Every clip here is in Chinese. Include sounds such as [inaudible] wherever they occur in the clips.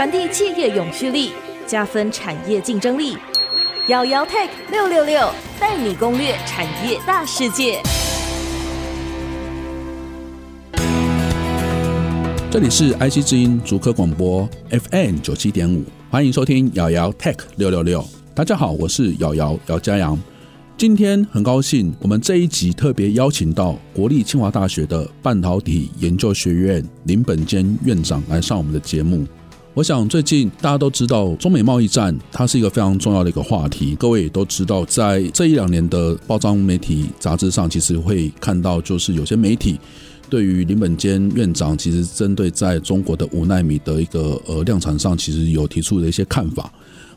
传递企业永续力，加分产业竞争力。姚姚 Tech 六六六带你攻略产业大世界。这里是 IC 之音竹科广播 FM 九七点五，欢迎收听姚姚 Tech 六六六。大家好，我是姚姚姚嘉阳。今天很高兴，我们这一集特别邀请到国立清华大学的半导体研究学院林本坚院长来上我们的节目。我想最近大家都知道中美贸易战，它是一个非常重要的一个话题。各位也都知道，在这一两年的报章媒体杂志上，其实会看到，就是有些媒体对于林本坚院长，其实针对在中国的五纳米的一个呃量产上，其实有提出的一些看法。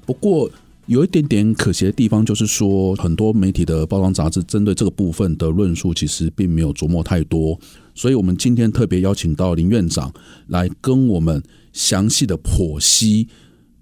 不过，有一点点可惜的地方，就是说很多媒体的报章杂志针对这个部分的论述，其实并没有琢磨太多。所以，我们今天特别邀请到林院长来跟我们详细的剖析，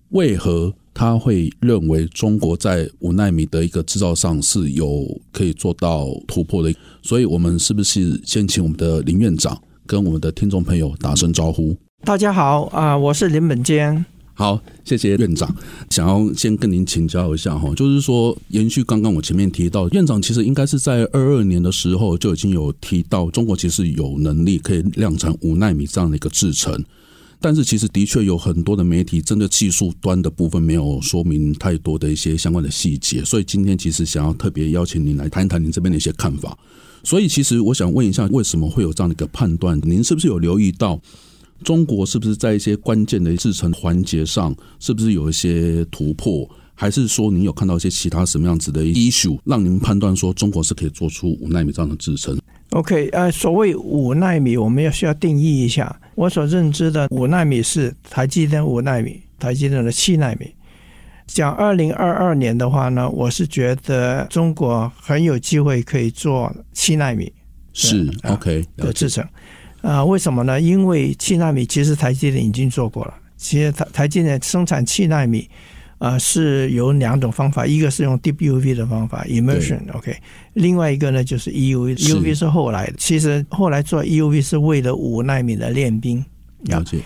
为何他会认为中国在五纳米的一个制造上是有可以做到突破的。所以，我们是不是先请我们的林院长跟我们的听众朋友打声招呼？大家好啊，我是林本坚。好，谢谢院长。想要先跟您请教一下哈，就是说延续刚刚我前面提到，院长其实应该是在二二年的时候就已经有提到，中国其实有能力可以量产五纳米这样的一个制程。但是其实的确有很多的媒体针对技术端的部分没有说明太多的一些相关的细节，所以今天其实想要特别邀请您来谈一谈您这边的一些看法。所以其实我想问一下，为什么会有这样的一个判断？您是不是有留意到？中国是不是在一些关键的制程环节上，是不是有一些突破？还是说您有看到一些其他什么样子的 issue，让您判断说中国是可以做出五纳米这样的制程？OK，呃，所谓五纳米，我们要需要定义一下。我所认知的五纳米是台积电五纳米，台积电的七纳米。讲二零二二年的话呢，我是觉得中国很有机会可以做七纳米，是 OK 的制程。啊、呃，为什么呢？因为七纳米其实台积电已经做过了。其实台台积电生产七纳米，啊、呃，是有两种方法，一个是用 Deep UV 的方法，Immersion，OK，另外一个呢就是 EUV，EUV 是后来的。其实后来做 EUV 是为了五纳米的练兵。了解。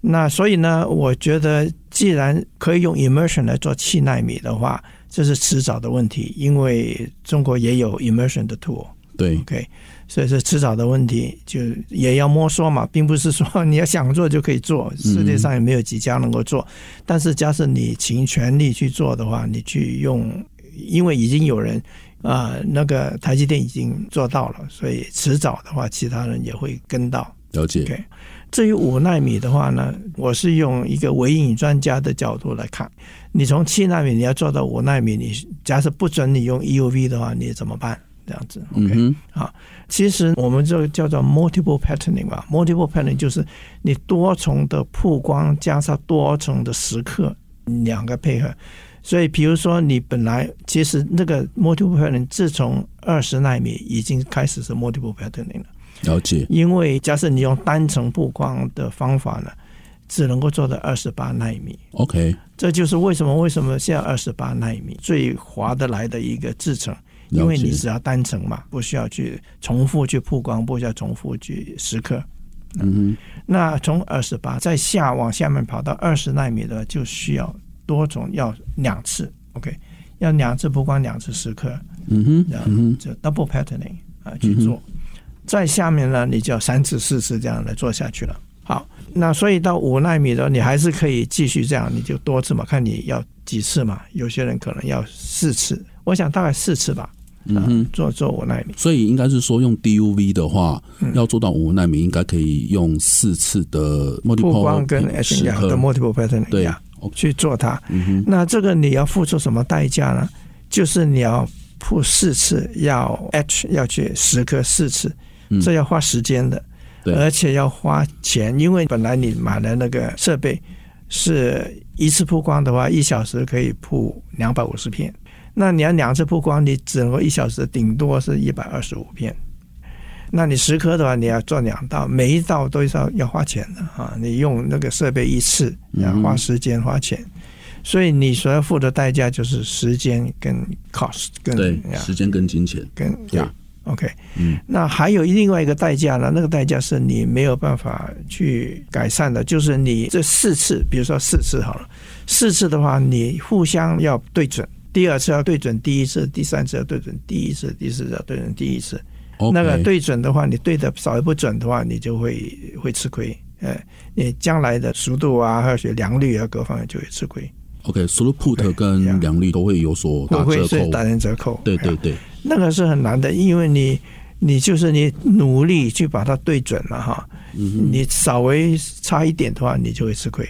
那所以呢，我觉得既然可以用 Immersion 来做七纳米的话，这是迟早的问题，因为中国也有 Immersion 的 tool。对，OK。所以是迟早的问题，就也要摸索嘛，并不是说你要想做就可以做，世界上也没有几家能够做。嗯、但是，假设你倾全力去做的话，你去用，因为已经有人啊、呃，那个台积电已经做到了，所以迟早的话，其他人也会跟到。了解。至于五纳米的话呢，我是用一个微影专家的角度来看，你从七纳米你要做到五纳米，你假设不准你用 EUV 的话，你怎么办？这样子，OK，啊，其实我们这个叫做 multiple patterning 吧，multiple patterning 就是你多重的曝光加上多重的时刻两个配合，所以比如说你本来其实那个 multiple patterning 自从二十纳米已经开始是 multiple patterning 了，了解，因为假设你用单层曝光的方法呢，只能够做到二十八纳米，OK，这就是为什么为什么现在二十八纳米最划得来的一个制程。因为你只要单层嘛，不需要去重复去曝光，不需要重复去时刻。嗯哼，那从二十八再下往下面跑到二十纳米的，就需要多种，要两次。OK，要两次曝光，两次时刻。嗯哼，然后就 double patterning 啊去做。再下面呢，你就要三次、四次这样来做下去了。好，那所以到五纳米的，你还是可以继续这样，你就多次嘛，看你要几次嘛。有些人可能要四次，我想大概四次吧。嗯哼，做做五纳米，所以应该是说用 DUV 的话，嗯、要做到五纳米，应该可以用四次的 multiple 曝光跟 H 两的 multiple pattern 对呀去做它。嗯哼，那这个你要付出什么代价呢？就是你要铺四次，要 H 要去时刻四次，这要花时间的，对，而且要花钱，因为本来你买的那个设备是一次曝光的话，一小时可以铺两百五十片。那你要两次曝光，你只能够一小时，顶多是一百二十五片。那你十颗的话，你要做两道，每一道都是要要花钱的啊！你用那个设备一次，要花时间花钱，嗯、所以你所要付的代价就是时间跟 cost 跟对时间跟金钱跟对。OK，嗯，那还有另外一个代价呢？那个代价是你没有办法去改善的，就是你这四次，比如说四次好了，四次的话，你互相要对准，第二次要对准第一次，第三次要对准第一次，第四次要对准第一次。那个对准的话，你对的稍微不准的话，你就会会吃亏。哎，你将来的速度啊，还有些良率啊，各方面就会吃亏。OK，除了 put 跟良率都会有所打折扣，打点折扣。对对对，那个是很难的，因为你你就是你努力去把它对准了哈，嗯，你稍微差一点的话，你就会吃亏。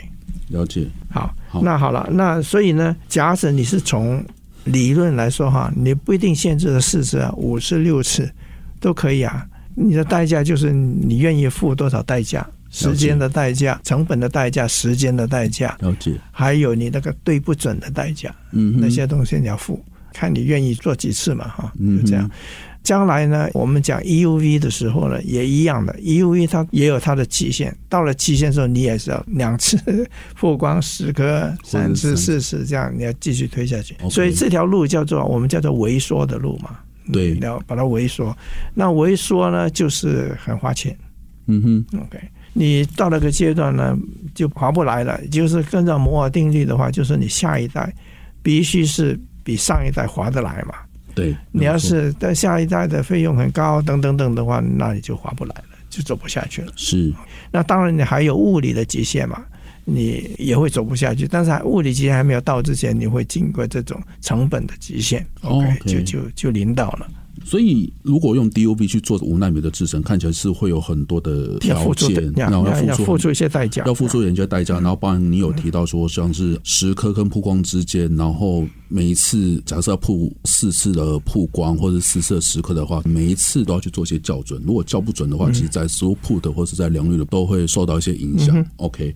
了解。好，好，那好了，那所以呢，假使你是从理论来说哈，你不一定限制了四次啊，五次、六次都可以啊。你的代价就是你愿意付多少代价。时间的代价、成本的代价、时间的代价，了解，还有你那个对不准的代价，嗯，那些东西你要付，看你愿意做几次嘛，哈，就这样。将来呢，我们讲 EUV 的时候呢，也一样的，EUV 它也有它的期限，到了期限的时候，你也是要两次 [laughs] 曝光十颗、三次、四次这样，你要继续推下去。所以这条路叫做我们叫做萎缩的路嘛，对，你要把它萎缩。那萎缩呢，就是很花钱，嗯哼，OK。你到那个阶段呢，就划不来了。就是跟着摩尔定律的话，就是你下一代必须是比上一代划得来嘛。对，你要是在下一代的费用很高等等等的话，那你就划不来了，就走不下去了。是。那当然，你还有物理的极限嘛，你也会走不下去。但是物理极限还没有到之前，你会经过这种成本的极限。OK. 就就就临到了。所以，如果用 DUV 去做五纳米的制程，看起来是会有很多的条件，然后要付出一些代价，要付出人家代价。然后，包含你有提到说，像是十颗跟曝光之间，然后每一次假设要曝四次的曝光，或者四次的十颗的话，每一次都要去做一些校准。如果校不准的话，其实在 throughput 或是在良率的都会受到一些影响。OK。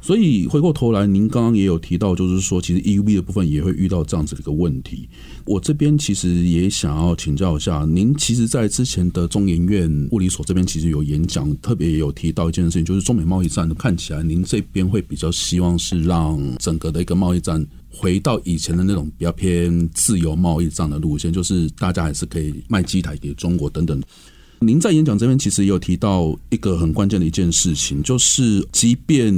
所以回过头来，您刚刚也有提到，就是说，其实 EUV 的部分也会遇到这样子的一个问题。我这边其实也想要请教一下，您其实，在之前的中研院物理所这边其实有演讲，特别也有提到一件事情，就是中美贸易战看起来，您这边会比较希望是让整个的一个贸易战回到以前的那种比较偏自由贸易战的路线，就是大家还是可以卖机台给中国等等。您在演讲这边其实也有提到一个很关键的一件事情，就是即便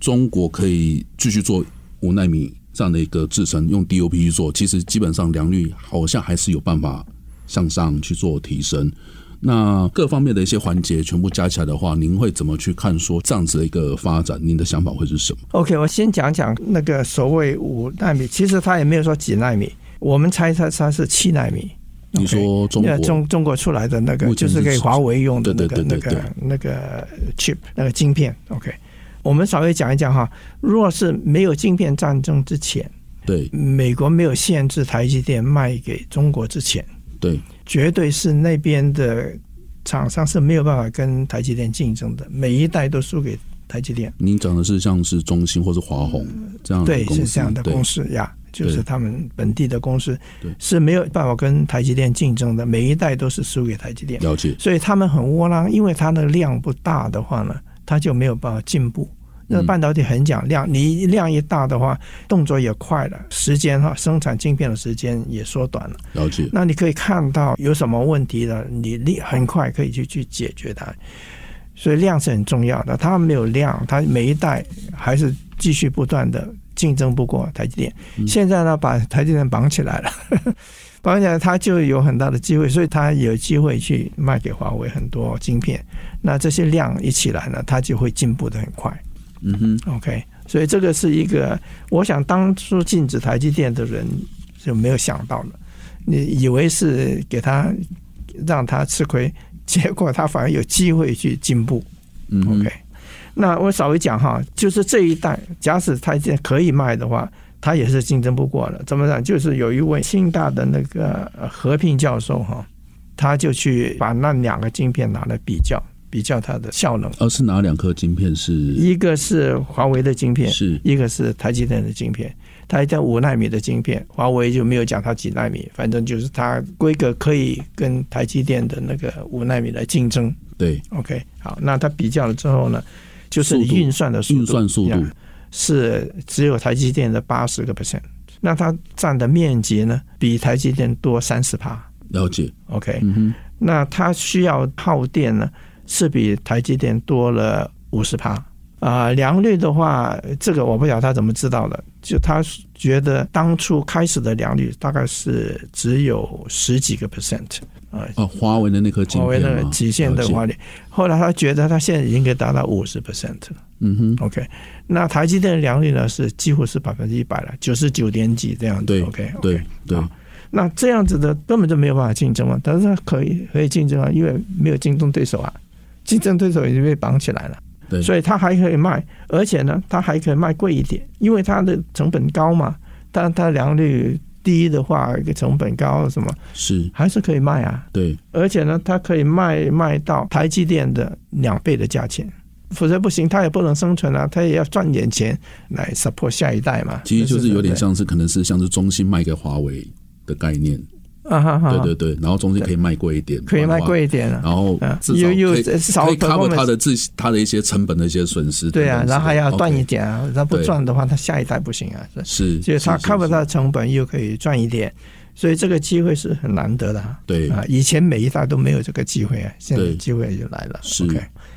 中国可以继续做五纳米这样的一个制程，用 DOP 去做，其实基本上良率好像还是有办法向上去做提升。那各方面的一些环节全部加起来的话，您会怎么去看说这样子的一个发展？您的想法会是什么？OK，我先讲讲那个所谓五纳米，其实它也没有说几纳米，我们猜猜它是七纳米。你说中国中中国出来的那个，就是给华为用的那个那个那个 chip 那个晶片，OK。我们稍微讲一讲哈，若是没有晶片战争之前，对美国没有限制台积电卖给中国之前，对，绝对是那边的厂商是没有办法跟台积电竞争的，每一代都输给台积电。您讲的是像是中兴或是华虹这样的公司，对，是这样的公司呀，就是他们本地的公司，是没有办法跟台积电竞争的，每一代都是输给台积电。了解，所以他们很窝囊，因为它的量不大的话呢，它就没有办法进步。那半导体很讲量，你量一大的话，动作也快了，时间哈生产晶片的时间也缩短了。了解。那你可以看到有什么问题的，你立很快可以去去解决它。所以量是很重要的。它没有量，它每一代还是继续不断的竞争不过台积电。现在呢，把台积电绑起来了，[laughs] 绑起来它就有很大的机会，所以它有机会去卖给华为很多晶片。那这些量一起来呢，它就会进步的很快。嗯哼，OK，所以这个是一个，我想当初禁止台积电的人就没有想到了，你以为是给他让他吃亏，结果他反而有机会去进步。嗯，OK，那我稍微讲哈，就是这一代，假使台积电可以卖的话，他也是竞争不过了。怎么讲？就是有一位清大的那个和平教授哈，他就去把那两个晶片拿来比较。比较它的效能，而、哦、是哪两颗晶片？是一个是华为的晶片，是一个是台积电的晶片。台积电五纳米的晶片，华为就没有讲它几纳米，反正就是它规格可以跟台积电的那个五纳米来竞争。对，OK，好，那它比较了之后呢，就是运算的速度，运算速度是只有台积电的八十个 percent，那它占的面积呢，比台积电多三十帕。了解，OK，嗯那它需要耗电呢，是比台积电多了五十趴啊。良率的话，这个我不晓得他怎么知道的，就他觉得当初开始的良率大概是只有十几个 percent 啊。啊，华为的那颗晶片，华为那个极限的华为，后来他觉得他现在已经可以达到五十 percent 了。嗯哼，OK，那台积电的良率呢是几乎是百分之一百了，九十九点几这样子。对，OK，对对。那这样子的根本就没有办法竞争嘛，但是它可以可以竞争啊，因为没有竞争对手啊，竞争对手已经被绑起来了，对，所以它还可以卖，而且呢，它还可以卖贵一点，因为它的成本高嘛，但它良率低的话，一个成本高什么，是。还是可以卖啊，对，而且呢，它可以卖卖到台积电的两倍的价钱，否则不行，他也不能生存啊，他也要赚点钱来 support 下一代嘛，其实就是有点像是可能是像是中兴卖给华为。的概念啊哈哈，对对对，然后中间可以卖贵一点，可以卖贵一点，然后又又少可以 cover 他的自他的一些成本的一些损失，对啊，然后还要赚一点啊，它不赚的话，他下一代不行啊，是，就是他 cover 他的成本又可以赚一点，所以这个机会是很难得的，对。啊，以前每一代都没有这个机会啊，现在机会就来了，是。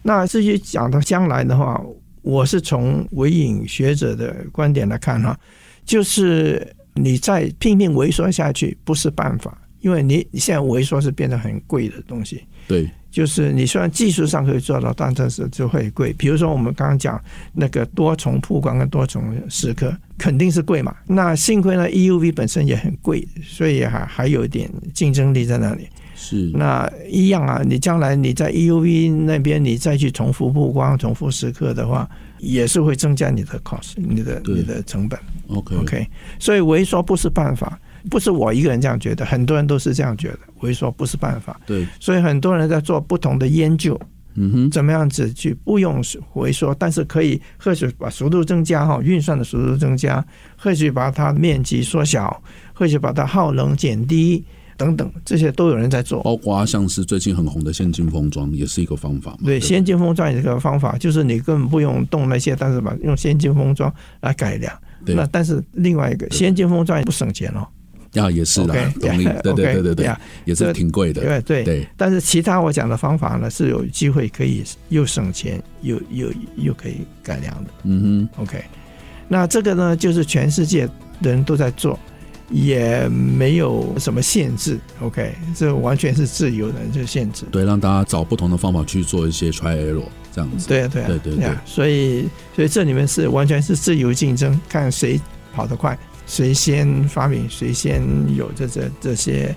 那至于讲到将来的话，我是从微影学者的观点来看哈，就是。你再拼命萎缩下去不是办法，因为你你现在萎缩是变得很贵的东西。对，就是你虽然技术上可以做到，但是就会贵。比如说我们刚刚讲那个多重曝光跟多重蚀刻，肯定是贵嘛。那幸亏呢，EUV 本身也很贵，所以还还有一点竞争力在那里。是，那一样啊，你将来你在 EUV 那边你再去重复曝光、重复时刻的话，也是会增加你的 cost，你的你的成本。OK OK，所以萎缩不是办法，不是我一个人这样觉得，很多人都是这样觉得，萎缩不是办法。对，所以很多人在做不同的研究，嗯哼，怎么样子去不用回缩，但是可以或许把速度增加哈，运算的速度增加，或许把它面积缩小，或许把它耗能减低。等等，这些都有人在做，包括像是最近很红的先进封装，也是一个方法。对，先进封装也是一个方法，就是你根本不用动那些，但是把用先进封装来改良。对，那但是另外一个先进封装也不省钱哦。啊，也是的，[laughs] 懂你。对对对对对，也是挺贵的。对对对。但是其他我讲的方法呢，是有机会可以又省钱又又又可以改良的。嗯哼，OK。那这个呢，就是全世界的人都在做。也没有什么限制，OK，这完全是自由的，这限制。对，让大家找不同的方法去做一些 try error 这样子。对啊，对啊，对对对。所以，所以这里面是完全是自由竞争，看谁跑得快，谁先发明，谁先有这这这些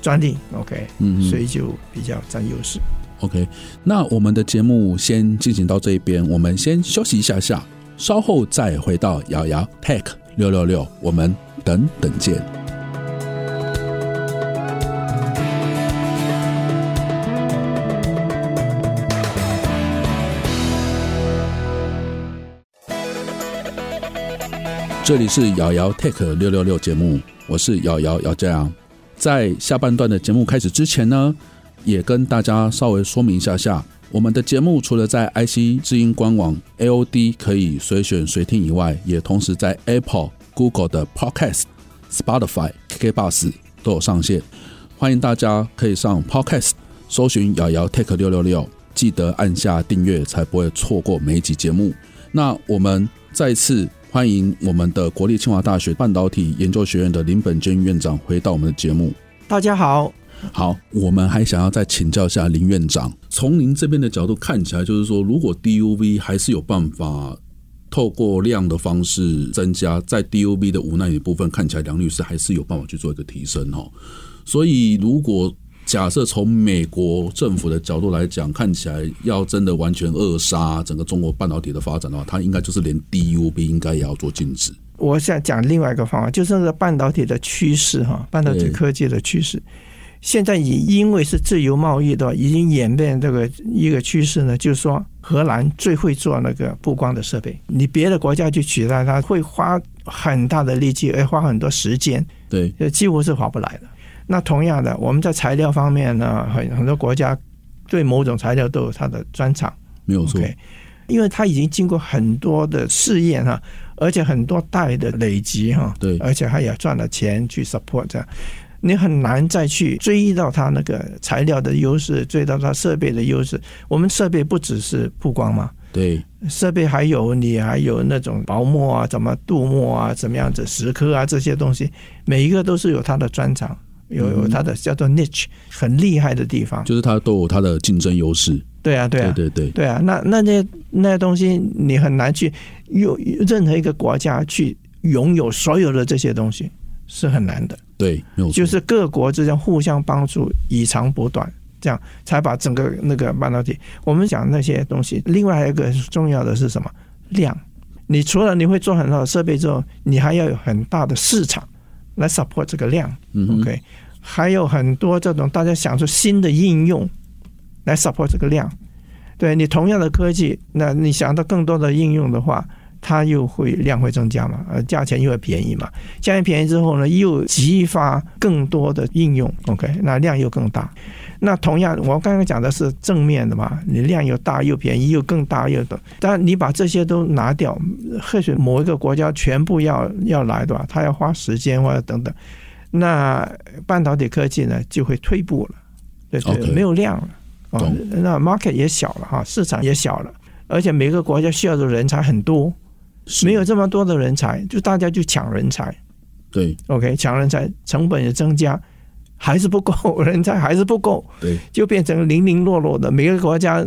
专利，OK，嗯，所以就比较占优势。OK，那我们的节目先进行到这一边，我们先休息一下下，稍后再回到瑶瑶 Tech 六六六，我们。等等见。这里是瑶瑶 Tech 六六六节目，我是瑶瑶姚嘉阳。在下半段的节目开始之前呢，也跟大家稍微说明一下下，我们的节目除了在 IC 知音官网 AOD 可以随选随听以外，也同时在 Apple、Google 的 Podcast。Spotify、KKBOX 都有上线，欢迎大家可以上 Podcast 搜寻“瑶瑶 Tech 六六六”，记得按下订阅，才不会错过每一集节目。那我们再次欢迎我们的国立清华大学半导体研究学院的林本坚院长回到我们的节目。大家好，好，我们还想要再请教一下林院长，从您这边的角度看起来，就是说，如果 DUV 还是有办法。透过量的方式增加，在 DUV 的无奈的部分看起来梁律师还是有办法去做一个提升哦。所以如果假设从美国政府的角度来讲，看起来要真的完全扼杀整个中国半导体的发展的话，它应该就是连 DUV 应该也要做禁止。我想讲另外一个方法，就是那个半导体的趋势哈，半导体科技的趋势。现在已因为是自由贸易的，已经演变这个一个趋势呢，就是说荷兰最会做那个布光的设备，你别的国家去取代它，会花很大的力气，而花很多时间，对，几乎是划不来的。那同样的，我们在材料方面呢，很很多国家对某种材料都有它的专长，没有错，okay, 因为它已经经过很多的试验哈，而且很多代的累积哈，对，而且它也赚了钱去 support 这样。你很难再去追到它那个材料的优势，追到它设备的优势。我们设备不只是曝光嘛，对，设备还有你还有那种薄膜啊，怎么镀膜啊，怎么样子石刻啊这些东西，每一个都是有它的专长，有有它的叫做 niche 很厉害的地方，就是它都有它的竞争优势。对啊，对啊，对对对，对啊，那那些那些东西你很难去有任何一个国家去拥有所有的这些东西是很难的。对，就是各国之间互相帮助，以长补短，这样才把整个那个半导体。我们讲那些东西，另外还有一个重要的是什么？量。你除了你会做很好的设备之后，你还要有很大的市场来 support 这个量。嗯，OK，还有很多这种大家想出新的应用。来 support 这个量，对你同样的科技，那你想到更多的应用的话，它又会量会增加嘛，呃，价钱又会便宜嘛，价钱便宜之后呢，又激发更多的应用，OK，那量又更大。那同样，我刚刚讲的是正面的嘛，你量又大又便宜又更大又多，但你把这些都拿掉，或许某一个国家全部要要来的话，它要花时间或者等等，那半导体科技呢就会退步了，对对.没有量了。哦，那 market 也小了哈，市场也小了，而且每个国家需要的人才很多，没有这么多的人才，就大家就抢人才。对，OK，抢人才成本也增加，还是不够，人才 [laughs] 还是不够，对，就变成零零落落的，每个国家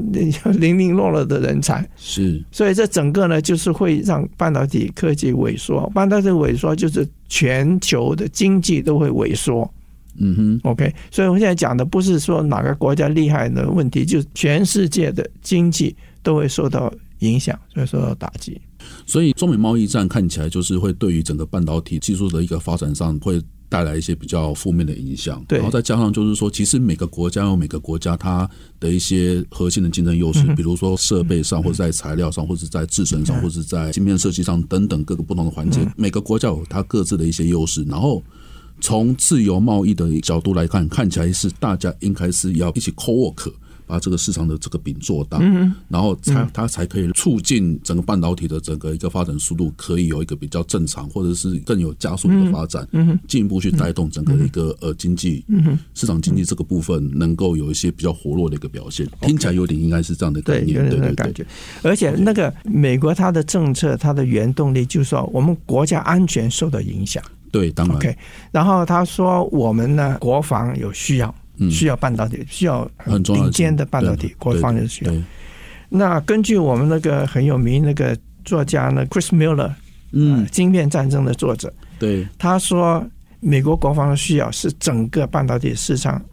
零零落落的人才。是，所以这整个呢，就是会让半导体科技萎缩，半导体萎缩就是全球的经济都会萎缩。嗯哼，OK，所以我现在讲的不是说哪个国家厉害的问题，就是全世界的经济都会受到影响，所以受到打击。所以中美贸易战看起来就是会对于整个半导体技术的一个发展上会带来一些比较负面的影响。对，然后再加上就是说，其实每个国家有每个国家它的一些核心的竞争优势，比如说设备上，或者在材料上，或者在制程上，或者在芯片设计上等等各个不同的环节，每个国家有它各自的一些优势，然后。从自由贸易的角度来看，看起来是大家应该是要一起 co-work，把这个市场的这个饼做大，嗯，然后才它才可以促进整个半导体的整个一个发展速度，可以有一个比较正常或者是更有加速的发展，嗯，进一步去带动整个一个呃经济，嗯，市场经济这个部分能够有一些比较活络的一个表现，听起来有点应该是这样的概念，对对对，感觉。而且那个美国它的政策，它的原动力就是说，我们国家安全受到影响。对，当然。OK，然后他说我们呢，国防有需要，需要半导体，需要很顶尖的半导体，国防的需要。那根据我们那个很有名那个作家呢，Chris Miller，嗯，晶片战争的作者，对，他说美国国防的需要是整个半导体市场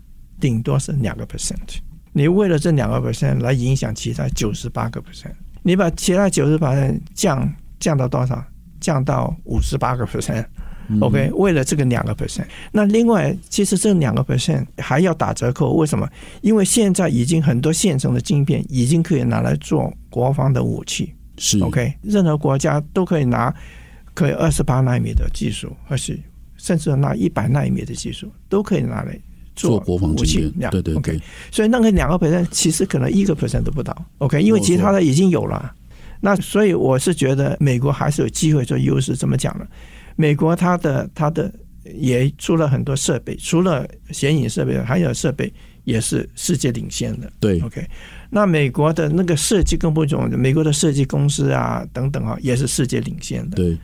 顶多是两个 percent，你为了这两个 percent 来影响其他九十八个 percent，你把其他九十八 percent 降降到多少？降到五十八个 percent。OK，为了这个两个 percent，那另外其实这两个 percent 还要打折扣，为什么？因为现在已经很多现成的晶片已经可以拿来做国防的武器，是。OK，任何国家都可以拿可以二十八纳米的技术，或是甚至拿一百纳米的技术都可以拿来做国防武器，对对 OK，所以那个两个 percent 其实可能一个 percent 都不到，OK，因为其他的已经有了，那所以我是觉得美国还是有机会做优势，怎么讲呢？美国它的它的也出了很多设备，除了显影设备，还有设备也是世界领先的。对，OK，那美国的那个设计更不重要，美国的设计公司啊等等啊，也是世界领先的。对，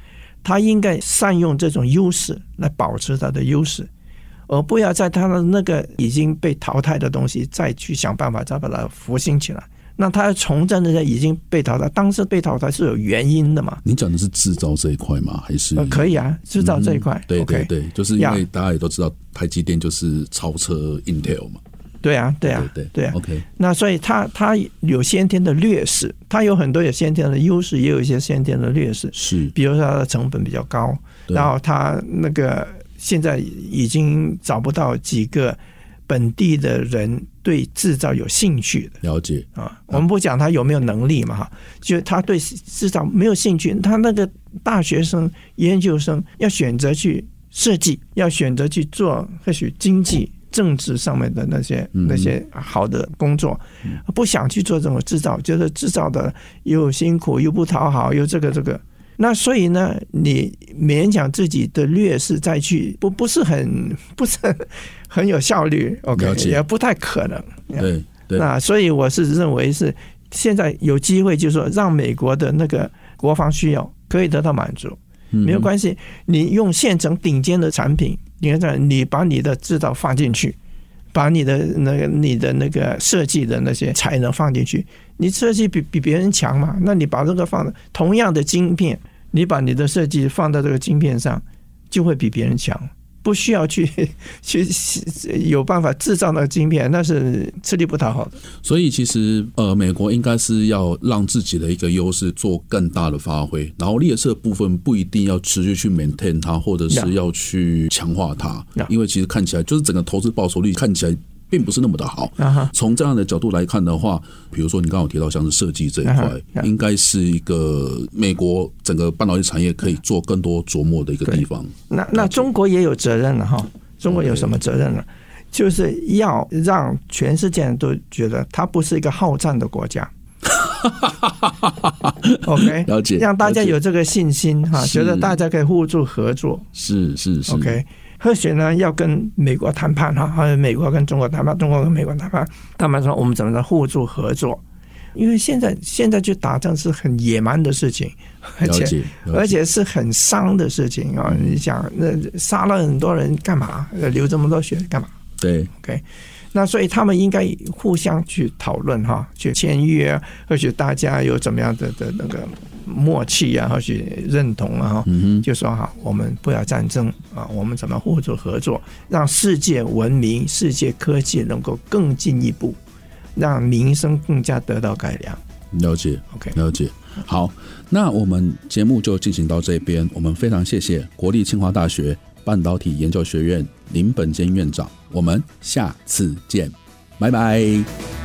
他应该善用这种优势来保持它的优势，而不要在他的那个已经被淘汰的东西再去想办法再把它复兴起来。那他从政的人已经被淘汰，当时被淘汰是有原因的嘛？你讲的是制造这一块吗？还是、呃、可以啊，制造这一块、嗯。对对对就是因为大家也都知道，台积电就是超车 Intel 嘛。对啊，对啊，对对，对啊。OK，那所以他他有先天的劣势，他有很多有先天的优势，也有一些先天的劣势。是，比如说他的成本比较高，然后他那个现在已经找不到几个。本地的人对制造有兴趣的。了解。啊，我们不讲他有没有能力嘛哈，就他对制造没有兴趣，他那个大学生、研究生要选择去设计，要选择去做或许经济、政治上面的那些那些好的工作，不想去做这种制造，觉得制造的又辛苦又不讨好，又这个这个，那所以呢，你勉强自己的劣势再去，不不是很不是很很有效率，OK，也不太可能。对对。那所以我是认为是现在有机会，就是说让美国的那个国防需要可以得到满足，没有关系。你用现成顶尖的产品，你看，你把你的制造放进去，把你的那个你的那个设计的那些才能放进去，你设计比比别人强嘛？那你把这个放同样的晶片。你把你的设计放到这个晶片上，就会比别人强，不需要去 [laughs] 去有办法制造那个晶片，那是吃力不讨好的。所以其实呃，美国应该是要让自己的一个优势做更大的发挥，然后劣势部分不一定要持续去 maintain 它，或者是要去强化它，因为其实看起来就是整个投资报酬率看起来。并不是那么的好。从这样的角度来看的话，比如说你刚刚提到像是设计这一块，应该是一个美国整个半导体产业可以做更多琢磨的一个地方。那那中国也有责任了哈。中国有什么责任呢？就是要让全世界人都觉得它不是一个好战的国家。[laughs] OK，了解，让大家有这个信心哈，觉得大家可以互助合作。是是是。OK。或许呢，要跟美国谈判哈，还有美国跟中国谈判，中国跟美国谈判，他们说我们怎么能互助合作？因为现在现在去打仗是很野蛮的事情，而且而且是很伤的事情啊！你想，那杀了很多人干嘛？流这么多血干嘛？对，OK。那所以他们应该互相去讨论哈，去签约，或许大家有怎么样的的那个默契啊，或许认同啊，哈就说哈，我们不要战争啊，我们怎么互助合作，让世界文明、世界科技能够更进一步，让民生更加得到改良。了解，OK，了解。好，那我们节目就进行到这边，我们非常谢谢国立清华大学半导体研究学院林本坚院长。我们下次见，拜拜。